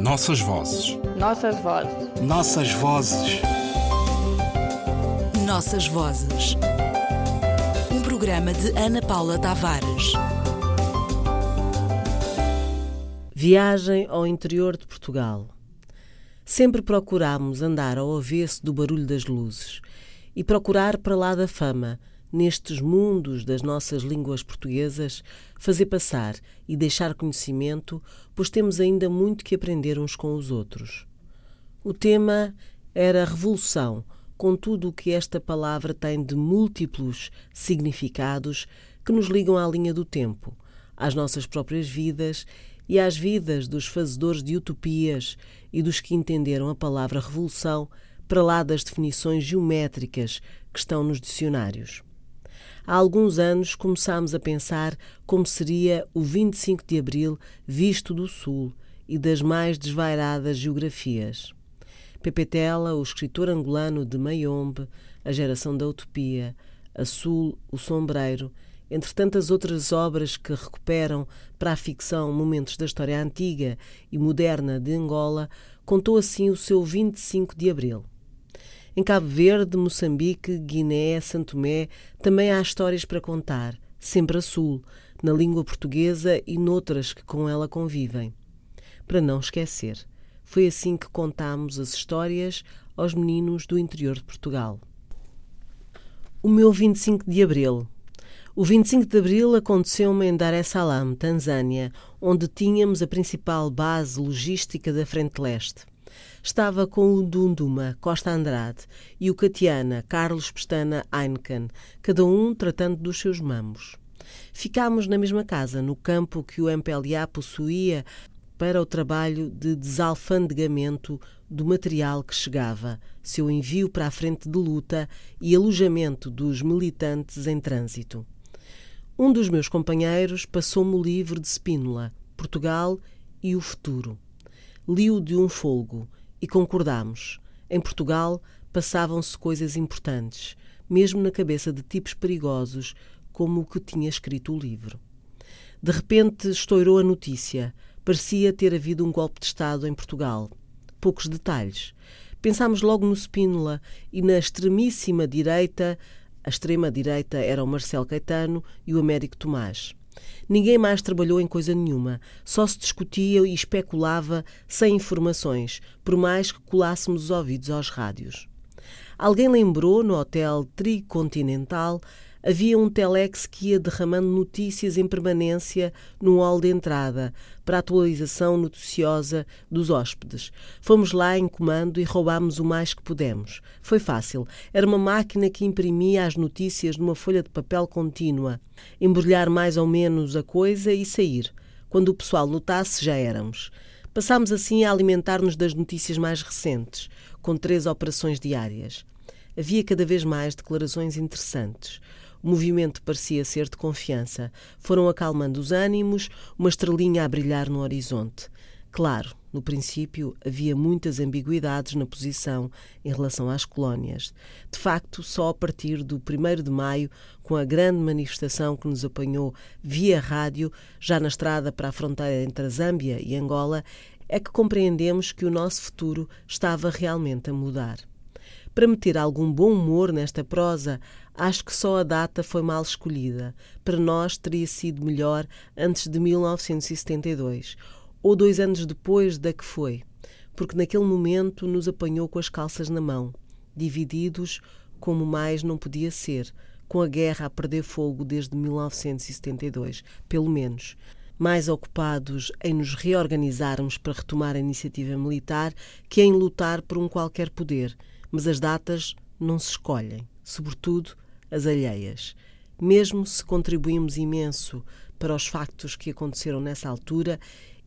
Nossas vozes. Nossas vozes. Nossas vozes. Nossas vozes. Um programa de Ana Paula Tavares. Viagem ao interior de Portugal. Sempre procurámos andar ao avesso do barulho das luzes e procurar para lá da fama, nestes mundos das nossas línguas portuguesas, fazer passar e deixar conhecimento, pois temos ainda muito que aprender uns com os outros. O tema era revolução, com tudo o que esta palavra tem de múltiplos significados que nos ligam à linha do tempo, às nossas próprias vidas e às vidas dos fazedores de utopias e dos que entenderam a palavra revolução para lá das definições geométricas que estão nos dicionários. Há alguns anos começámos a pensar como seria o 25 de Abril visto do Sul e das mais desvairadas geografias. Pepe Tela, o escritor angolano de Mayombe, A Geração da Utopia, A Sul, O Sombreiro, entre tantas outras obras que recuperam para a ficção momentos da história antiga e moderna de Angola, contou assim o seu 25 de Abril. Em Cabo Verde, Moçambique, Guiné, Santo Tomé, também há histórias para contar, sempre a sul, na língua portuguesa e noutras que com ela convivem. Para não esquecer, foi assim que contámos as histórias aos meninos do interior de Portugal. O meu 25 de Abril. O 25 de Abril aconteceu-me em Dar es Salaam, Tanzânia, onde tínhamos a principal base logística da Frente Leste. Estava com o Dunduma Costa Andrade e o Catiana Carlos Pestana Heineken, cada um tratando dos seus mamos. Ficámos na mesma casa, no campo que o MPLA possuía para o trabalho de desalfandegamento do material que chegava, seu envio para a frente de luta e alojamento dos militantes em trânsito. Um dos meus companheiros passou-me o livro de Spínola, Portugal e o Futuro. Li-o de um folgo e concordámos. Em Portugal passavam-se coisas importantes, mesmo na cabeça de tipos perigosos como o que tinha escrito o livro. De repente estourou a notícia. Parecia ter havido um golpe de Estado em Portugal. Poucos detalhes. Pensámos logo no Spínola e na extremíssima direita. A extrema-direita era o Marcelo Caetano e o Américo Tomás. Ninguém mais trabalhou em coisa nenhuma, só se discutia e especulava sem informações, por mais que colássemos os ouvidos aos rádios. Alguém lembrou, no Hotel Tricontinental, havia um telex que ia derramando notícias em permanência no hall de entrada, para a atualização noticiosa dos hóspedes. Fomos lá em comando e roubámos o mais que pudemos. Foi fácil. Era uma máquina que imprimia as notícias numa folha de papel contínua. Embrulhar mais ou menos a coisa e sair. Quando o pessoal notasse, já éramos. Passámos assim a alimentar-nos das notícias mais recentes, com três operações diárias. Havia cada vez mais declarações interessantes. O movimento parecia ser de confiança. Foram acalmando os ânimos, uma estrelinha a brilhar no horizonte. Claro, no princípio havia muitas ambiguidades na posição em relação às colónias. De facto, só a partir do 1 de maio, com a grande manifestação que nos apanhou via rádio, já na estrada para a fronteira entre a Zâmbia e Angola, é que compreendemos que o nosso futuro estava realmente a mudar. Para meter algum bom humor nesta prosa, acho que só a data foi mal escolhida. Para nós teria sido melhor antes de 1972, ou dois anos depois da que foi, porque naquele momento nos apanhou com as calças na mão, divididos como mais não podia ser, com a guerra a perder fogo desde 1972, pelo menos mais ocupados em nos reorganizarmos para retomar a iniciativa militar que em lutar por um qualquer poder, mas as datas não se escolhem, sobretudo as alheias. Mesmo se contribuímos imenso para os factos que aconteceram nessa altura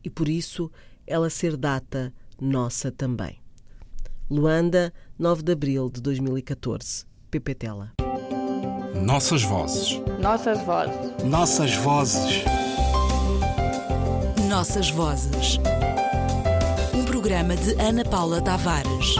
e por isso ela ser data nossa também. Luanda, 9 de abril de 2014. Tela. Nossas vozes. Nossas vozes. Nossas vozes. Nossas vozes. Um programa de Ana Paula Tavares.